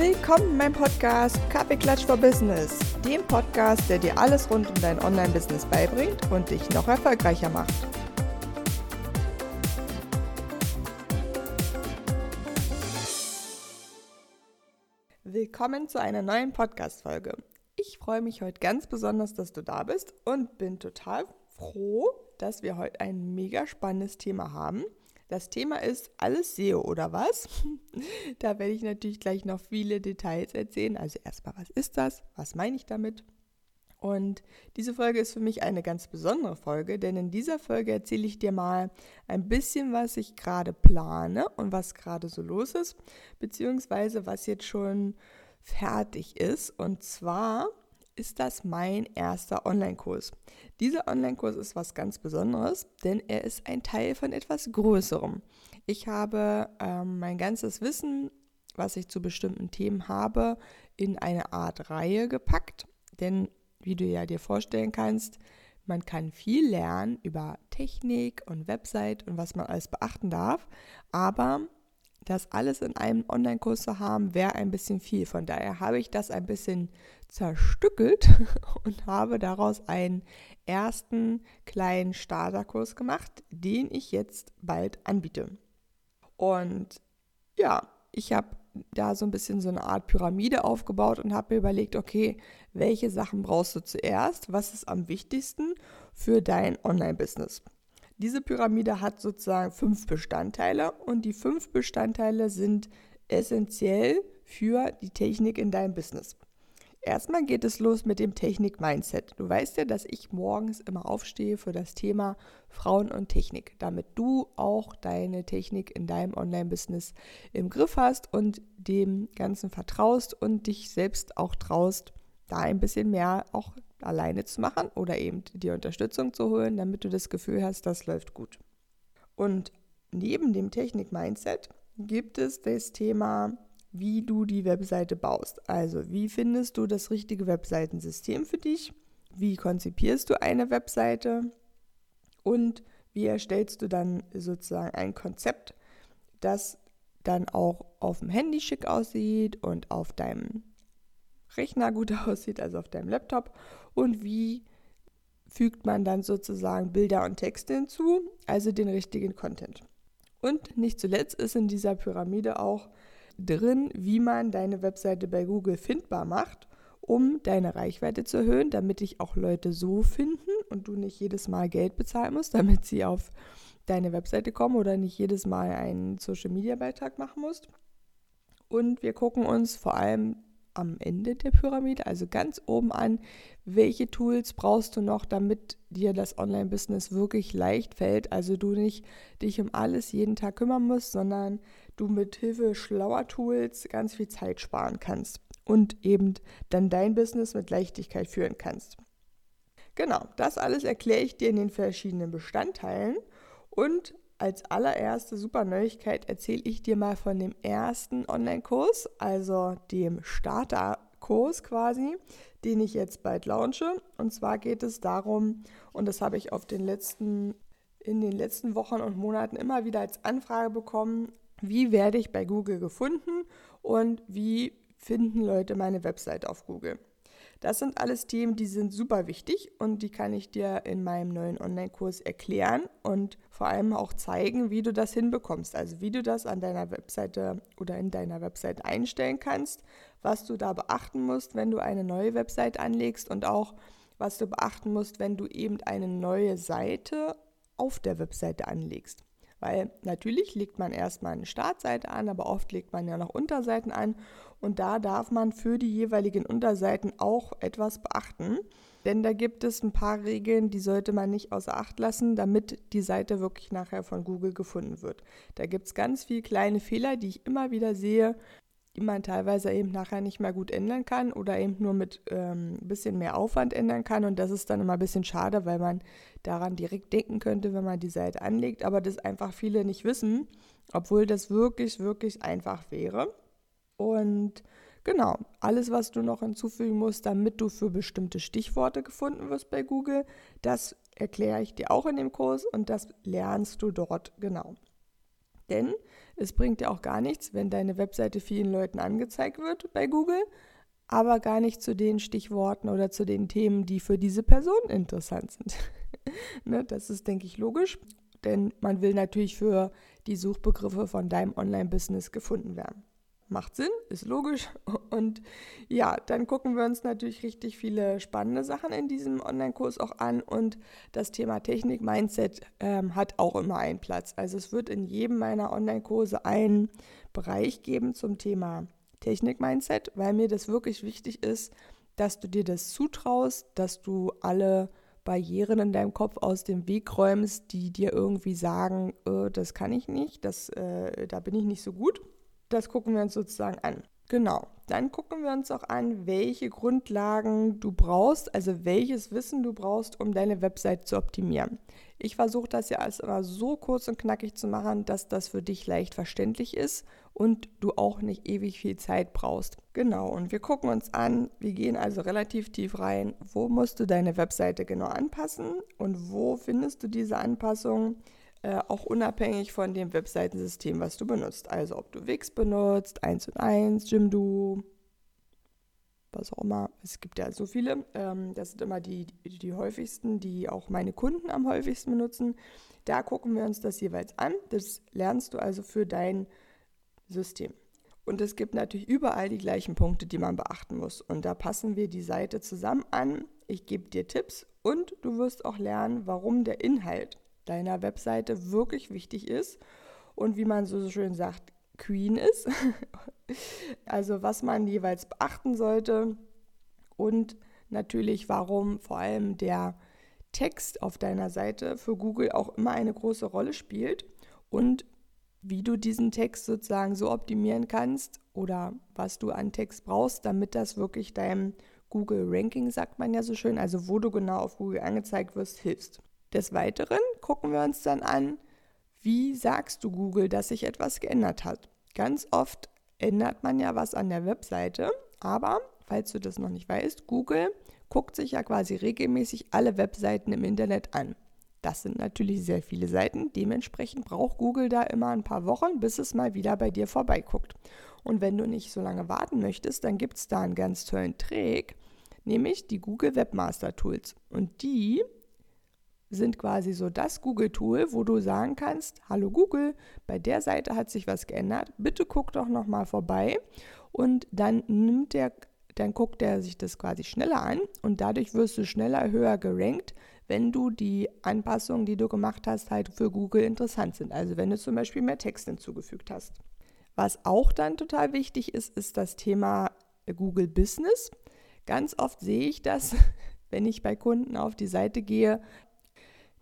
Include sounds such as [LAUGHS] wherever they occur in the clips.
Willkommen in meinem Podcast Kaffeeklatsch for Business, dem Podcast, der dir alles rund um dein Online-Business beibringt und dich noch erfolgreicher macht. Willkommen zu einer neuen Podcast-Folge. Ich freue mich heute ganz besonders, dass du da bist und bin total froh, dass wir heute ein mega spannendes Thema haben. Das Thema ist alles SEO oder was? [LAUGHS] da werde ich natürlich gleich noch viele Details erzählen. Also erstmal, was ist das? Was meine ich damit? Und diese Folge ist für mich eine ganz besondere Folge, denn in dieser Folge erzähle ich dir mal ein bisschen, was ich gerade plane und was gerade so los ist, beziehungsweise was jetzt schon fertig ist. Und zwar ist das mein erster Online-Kurs. Dieser Online-Kurs ist was ganz Besonderes, denn er ist ein Teil von etwas Größerem. Ich habe ähm, mein ganzes Wissen, was ich zu bestimmten Themen habe, in eine Art Reihe gepackt. Denn wie du ja dir vorstellen kannst, man kann viel lernen über Technik und Website und was man alles beachten darf, aber das alles in einem Online-Kurs zu haben, wäre ein bisschen viel. Von daher habe ich das ein bisschen zerstückelt [LAUGHS] und habe daraus einen ersten kleinen Starterkurs gemacht, den ich jetzt bald anbiete. Und ja, ich habe da so ein bisschen so eine Art Pyramide aufgebaut und habe mir überlegt, okay, welche Sachen brauchst du zuerst? Was ist am wichtigsten für dein Online-Business? Diese Pyramide hat sozusagen fünf Bestandteile und die fünf Bestandteile sind essentiell für die Technik in deinem Business. Erstmal geht es los mit dem Technik-Mindset. Du weißt ja, dass ich morgens immer aufstehe für das Thema Frauen und Technik, damit du auch deine Technik in deinem Online-Business im Griff hast und dem Ganzen vertraust und dich selbst auch traust, da ein bisschen mehr auch alleine zu machen oder eben die Unterstützung zu holen, damit du das Gefühl hast, das läuft gut. Und neben dem Technik-Mindset gibt es das Thema, wie du die Webseite baust. Also wie findest du das richtige Webseitensystem für dich? Wie konzipierst du eine Webseite? Und wie erstellst du dann sozusagen ein Konzept, das dann auch auf dem Handy schick aussieht und auf deinem Rechner gut [LAUGHS] aussieht, also auf deinem Laptop und wie fügt man dann sozusagen Bilder und Texte hinzu, also den richtigen Content. Und nicht zuletzt ist in dieser Pyramide auch drin, wie man deine Webseite bei Google findbar macht, um deine Reichweite zu erhöhen, damit dich auch Leute so finden und du nicht jedes Mal Geld bezahlen musst, [LAUGHS] damit sie auf deine Webseite kommen oder nicht jedes Mal einen Social-Media-Beitrag machen musst. Und wir gucken uns vor allem am Ende der Pyramide, also ganz oben an, welche Tools brauchst du noch, damit dir das Online-Business wirklich leicht fällt. Also du nicht dich um alles jeden Tag kümmern musst, sondern du mit Hilfe schlauer Tools ganz viel Zeit sparen kannst und eben dann dein Business mit Leichtigkeit führen kannst. Genau, das alles erkläre ich dir in den verschiedenen Bestandteilen und als allererste super Neuigkeit erzähle ich dir mal von dem ersten Online-Kurs, also dem Starter-Kurs quasi, den ich jetzt bald launche. Und zwar geht es darum, und das habe ich auf den letzten, in den letzten Wochen und Monaten immer wieder als Anfrage bekommen, wie werde ich bei Google gefunden und wie finden Leute meine Website auf Google. Das sind alles Themen, die sind super wichtig und die kann ich dir in meinem neuen Online-Kurs erklären und vor allem auch zeigen, wie du das hinbekommst. Also wie du das an deiner Webseite oder in deiner Webseite einstellen kannst, was du da beachten musst, wenn du eine neue Website anlegst und auch was du beachten musst, wenn du eben eine neue Seite auf der Webseite anlegst. Weil natürlich legt man erstmal eine Startseite an, aber oft legt man ja noch Unterseiten an und da darf man für die jeweiligen Unterseiten auch etwas beachten. Denn da gibt es ein paar Regeln, die sollte man nicht außer Acht lassen, damit die Seite wirklich nachher von Google gefunden wird. Da gibt es ganz viele kleine Fehler, die ich immer wieder sehe, man teilweise eben nachher nicht mehr gut ändern kann oder eben nur mit ähm, ein bisschen mehr Aufwand ändern kann. Und das ist dann immer ein bisschen schade, weil man daran direkt denken könnte, wenn man die Seite anlegt, aber das einfach viele nicht wissen, obwohl das wirklich, wirklich einfach wäre. Und genau, alles, was du noch hinzufügen musst, damit du für bestimmte Stichworte gefunden wirst bei Google, das erkläre ich dir auch in dem Kurs und das lernst du dort genau. Denn es bringt dir auch gar nichts, wenn deine Webseite vielen Leuten angezeigt wird bei Google, aber gar nicht zu den Stichworten oder zu den Themen, die für diese Person interessant sind. [LAUGHS] ne, das ist, denke ich, logisch, denn man will natürlich für die Suchbegriffe von deinem Online-Business gefunden werden macht Sinn, ist logisch. [LAUGHS] Und ja, dann gucken wir uns natürlich richtig viele spannende Sachen in diesem Online-Kurs auch an. Und das Thema Technik, Mindset ähm, hat auch immer einen Platz. Also es wird in jedem meiner Online-Kurse einen Bereich geben zum Thema Technik, Mindset, weil mir das wirklich wichtig ist, dass du dir das zutraust, dass du alle Barrieren in deinem Kopf aus dem Weg räumst, die dir irgendwie sagen, äh, das kann ich nicht, das, äh, da bin ich nicht so gut. Das gucken wir uns sozusagen an. Genau. Dann gucken wir uns auch an, welche Grundlagen du brauchst, also welches Wissen du brauchst, um deine Website zu optimieren. Ich versuche das ja alles immer so kurz und knackig zu machen, dass das für dich leicht verständlich ist und du auch nicht ewig viel Zeit brauchst. Genau, und wir gucken uns an, wir gehen also relativ tief rein, wo musst du deine Webseite genau anpassen und wo findest du diese Anpassungen äh, auch unabhängig von dem Webseitensystem, was du benutzt. Also ob du Wix benutzt, 1 und 1, Jimdo, was auch immer. Es gibt ja so viele. Ähm, das sind immer die, die, die häufigsten, die auch meine Kunden am häufigsten benutzen. Da gucken wir uns das jeweils an. Das lernst du also für dein System. Und es gibt natürlich überall die gleichen Punkte, die man beachten muss. Und da passen wir die Seite zusammen an. Ich gebe dir Tipps und du wirst auch lernen, warum der Inhalt deiner Webseite wirklich wichtig ist und wie man so schön sagt, Queen ist. [LAUGHS] also was man jeweils beachten sollte und natürlich warum vor allem der Text auf deiner Seite für Google auch immer eine große Rolle spielt und wie du diesen Text sozusagen so optimieren kannst oder was du an Text brauchst, damit das wirklich deinem Google Ranking, sagt man ja so schön, also wo du genau auf Google angezeigt wirst, hilfst. Des Weiteren gucken wir uns dann an, wie sagst du Google, dass sich etwas geändert hat. Ganz oft ändert man ja was an der Webseite, aber falls du das noch nicht weißt, Google guckt sich ja quasi regelmäßig alle Webseiten im Internet an. Das sind natürlich sehr viele Seiten, dementsprechend braucht Google da immer ein paar Wochen, bis es mal wieder bei dir vorbeiguckt. Und wenn du nicht so lange warten möchtest, dann gibt es da einen ganz tollen Trick, nämlich die Google Webmaster Tools. Und die sind quasi so das Google-Tool, wo du sagen kannst, hallo Google, bei der Seite hat sich was geändert, bitte guck doch nochmal vorbei und dann nimmt der, dann guckt er sich das quasi schneller an und dadurch wirst du schneller höher gerankt, wenn du die Anpassungen, die du gemacht hast, halt für Google interessant sind. Also wenn du zum Beispiel mehr Text hinzugefügt hast. Was auch dann total wichtig ist, ist das Thema Google Business. Ganz oft sehe ich das, [LAUGHS] wenn ich bei Kunden auf die Seite gehe,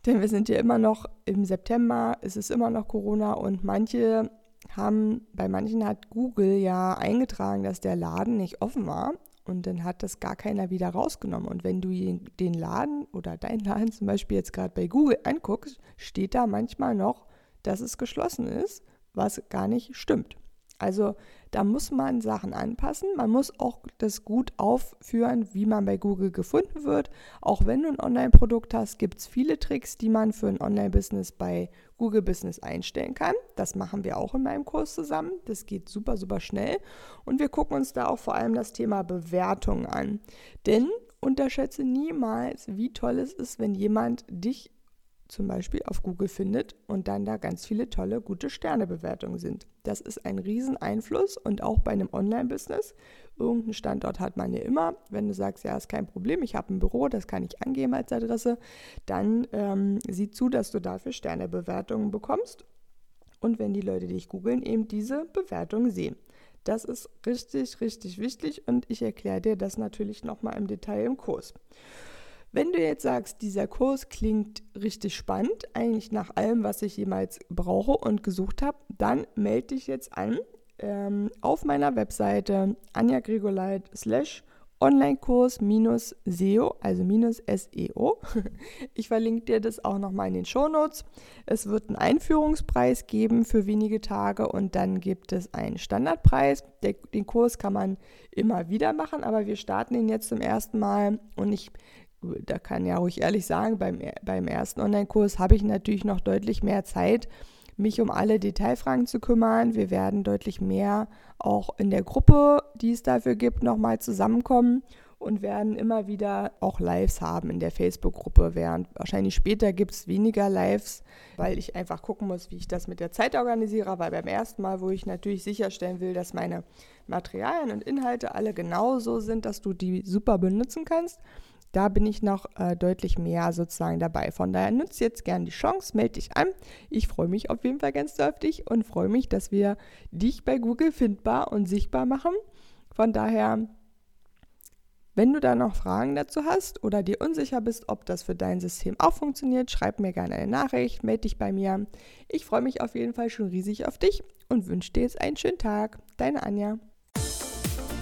denn wir sind ja immer noch im September, es ist immer noch Corona und manche haben, bei manchen hat Google ja eingetragen, dass der Laden nicht offen war und dann hat das gar keiner wieder rausgenommen. Und wenn du den Laden oder deinen Laden zum Beispiel jetzt gerade bei Google anguckst, steht da manchmal noch, dass es geschlossen ist, was gar nicht stimmt. Also da muss man Sachen anpassen. Man muss auch das gut aufführen, wie man bei Google gefunden wird. Auch wenn du ein Online-Produkt hast, gibt es viele Tricks, die man für ein Online-Business bei Google Business einstellen kann. Das machen wir auch in meinem Kurs zusammen. Das geht super, super schnell. Und wir gucken uns da auch vor allem das Thema Bewertung an. Denn unterschätze niemals, wie toll es ist, wenn jemand dich zum Beispiel auf Google findet und dann da ganz viele tolle, gute Sternebewertungen sind. Das ist ein Rieseneinfluss und auch bei einem Online-Business. Irgendeinen Standort hat man ja immer. Wenn du sagst, ja, ist kein Problem, ich habe ein Büro, das kann ich angeben als Adresse, dann ähm, sieh zu, dass du dafür Sternebewertungen bekommst. Und wenn die Leute dich googeln, eben diese Bewertungen sehen. Das ist richtig, richtig wichtig und ich erkläre dir das natürlich nochmal im Detail im Kurs. Wenn du jetzt sagst, dieser Kurs klingt richtig spannend, eigentlich nach allem, was ich jemals brauche und gesucht habe, dann melde dich jetzt an ähm, auf meiner Webseite anjagregoleit slash Online-Kurs minus SEO, also minus SEO. [LAUGHS] Ich verlinke dir das auch nochmal in den Shownotes. Es wird einen Einführungspreis geben für wenige Tage und dann gibt es einen Standardpreis. Der, den Kurs kann man immer wieder machen, aber wir starten ihn jetzt zum ersten Mal und ich da kann ja ruhig ehrlich sagen, beim, beim ersten Online-Kurs habe ich natürlich noch deutlich mehr Zeit, mich um alle Detailfragen zu kümmern. Wir werden deutlich mehr auch in der Gruppe, die es dafür gibt, nochmal zusammenkommen und werden immer wieder auch Lives haben in der Facebook-Gruppe. Während wahrscheinlich später gibt es weniger Lives, weil ich einfach gucken muss, wie ich das mit der Zeit organisiere. Weil beim ersten Mal, wo ich natürlich sicherstellen will, dass meine Materialien und Inhalte alle genauso sind, dass du die super benutzen kannst, da bin ich noch äh, deutlich mehr sozusagen dabei. Von daher nutze jetzt gerne die Chance, melde dich an. Ich freue mich auf jeden Fall ganz doll auf dich und freue mich, dass wir dich bei Google findbar und sichtbar machen. Von daher wenn du da noch Fragen dazu hast oder dir unsicher bist, ob das für dein System auch funktioniert, schreib mir gerne eine Nachricht, melde dich bei mir. Ich freue mich auf jeden Fall schon riesig auf dich und wünsche dir jetzt einen schönen Tag. Deine Anja.